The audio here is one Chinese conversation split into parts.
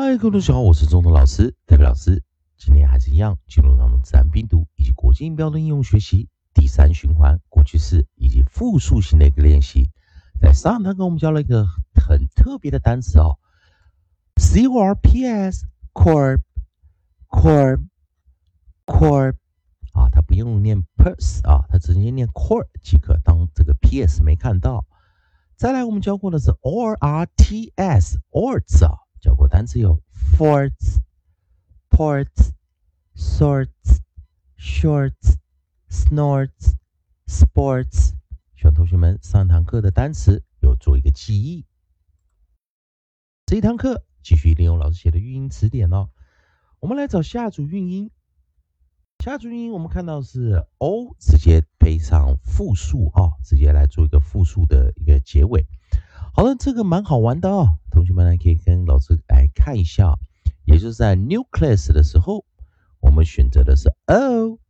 嗨，各位同学好，我是中通老师，代表老师。今天还是一样，进入咱们自然拼读以及国际音标的应用学习第三循环过去式以及复数型的一个练习。在上堂课我们教了一个很特别的单词哦，C O R P S，corp，corp，corp，啊，它不用念 purse 啊，它直接念 corp 即可。当这个 P S 没看到。再来，我们教过的是 O R T S，orts 啊。教过单词有 forts、ports、sorts、shorts、snorts、sports。希望同学们上堂课的单词有做一个记忆。这一堂课继续利用老师写的语音词典哦。我们来找下组韵音。下组韵音我们看到是 o 直接配上复数啊，直接来做一个复数的一个结尾。好了，这个蛮好玩的哦，同学们呢可以跟老师来看一下，也就是在 nucleus 的时候，我们选择的是 o，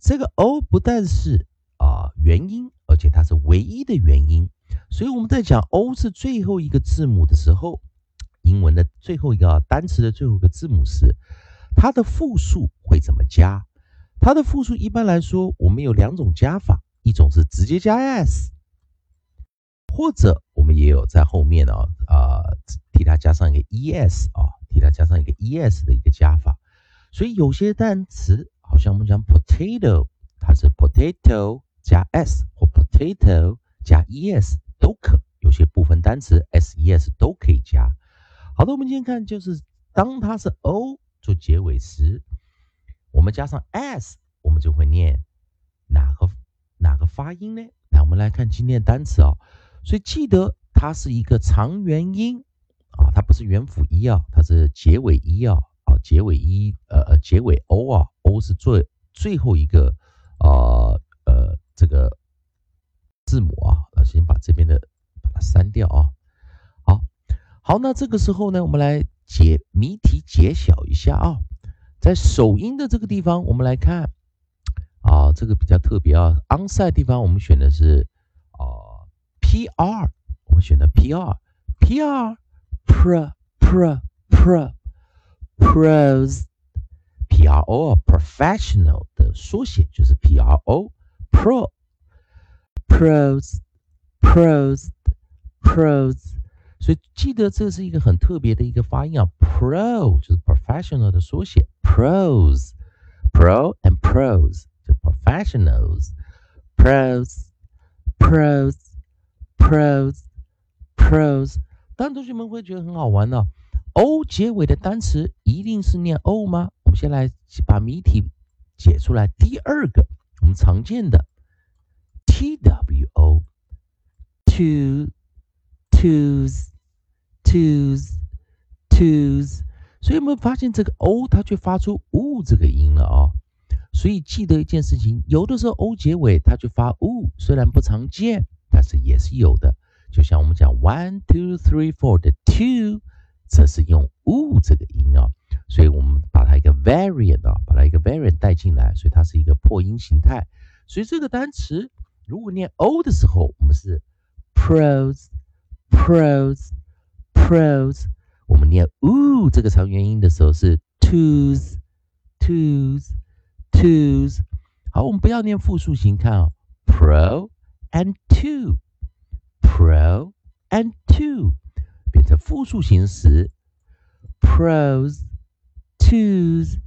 这个 o 不但是啊元音，而且它是唯一的元音，所以我们在讲 o 是最后一个字母的时候，英文的最后一个单词的最后一个字母时，它的复数会怎么加？它的复数一般来说，我们有两种加法，一种是直接加 s。或者我们也有在后面呢，啊，替它加上一个 es 啊，替它加上一个 es 的一个加法。所以有些单词，好像我们讲 potato，它是 potato 加 s 或 potato 加 es 都可。有些部分单词 s-es 都可以加。好的，我们今天看就是当它是 o 做结尾时，我们加上 s，我们就会念哪个哪个发音呢？来，我们来看今天的单词啊。所以记得它是一个长元音，是元辅一啊，它是结尾一啊，啊结尾一呃呃结尾 o 啊，o 是最最后一个啊呃这个字母啊，那先把这边的把它删掉啊。好，好，那这个时候呢，我们来解谜题揭晓一下啊，在首音的这个地方，我们来看啊，这个比较特别啊，onside 地方我们选的是啊。P R，我们选的 PR，PR R，P R，pro pro pro pros，P R O professional 的缩写就是 P R O pro pros pros pros，所以记得这是一个很特别的一个发音啊，pro 就是 professional 的缩写，pros pro and pros 就 professionals pros pros。Pros, pros， 但同学们会觉得很好玩呢。O 结尾的单词一定是念 O 吗？我们先来把谜题解出来。第二个，我们常见的 Two, two, twos, twos, twos，所以我们发现这个 O 它却发出 U 这个音了啊。所以记得一件事情，有的时候 O 结尾它就发 U，虽然不常见。但是也是有的，就像我们讲 one two three four 的 two，这是用 u 这个音啊，所以我们把它一个 variant 啊，把它一个 variant 带进来，所以它是一个破音形态。所以这个单词如果念 o 的时候，我们是 pros pros pros，我们念 u 这个长元音的时候是 twos twos twos。好，我们不要念复数形，看啊，pro。and two, pro and two 变成复数形式，pros, twos,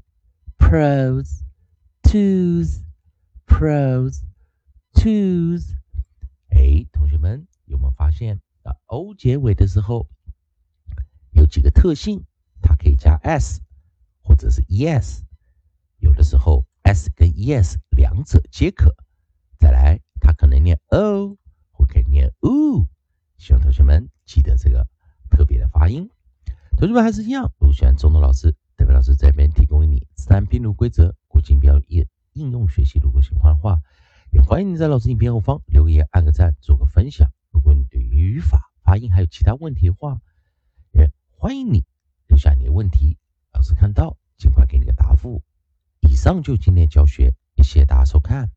pros, twos, pros, twos。哎，同学们有没有发现啊？o 结尾的时候有几个特性？它可以加 s 或者是 es，有的时候 s 跟 es 两者皆可。再来。它可能念 o，或可以念 u，希望同学们记得这个特别的发音。同学们还是一样，如果喜欢中东老师，代表老师这边提供给你自然拼读规则、国际标应应用学习。如果喜欢的话，也欢迎你在老师影片后方留言、按个赞、做个分享。如果你对语法、发音还有其他问题的话，也欢迎你留下你的问题，老师看到尽快给你个答复。以上就今天教学，谢谢大家收看。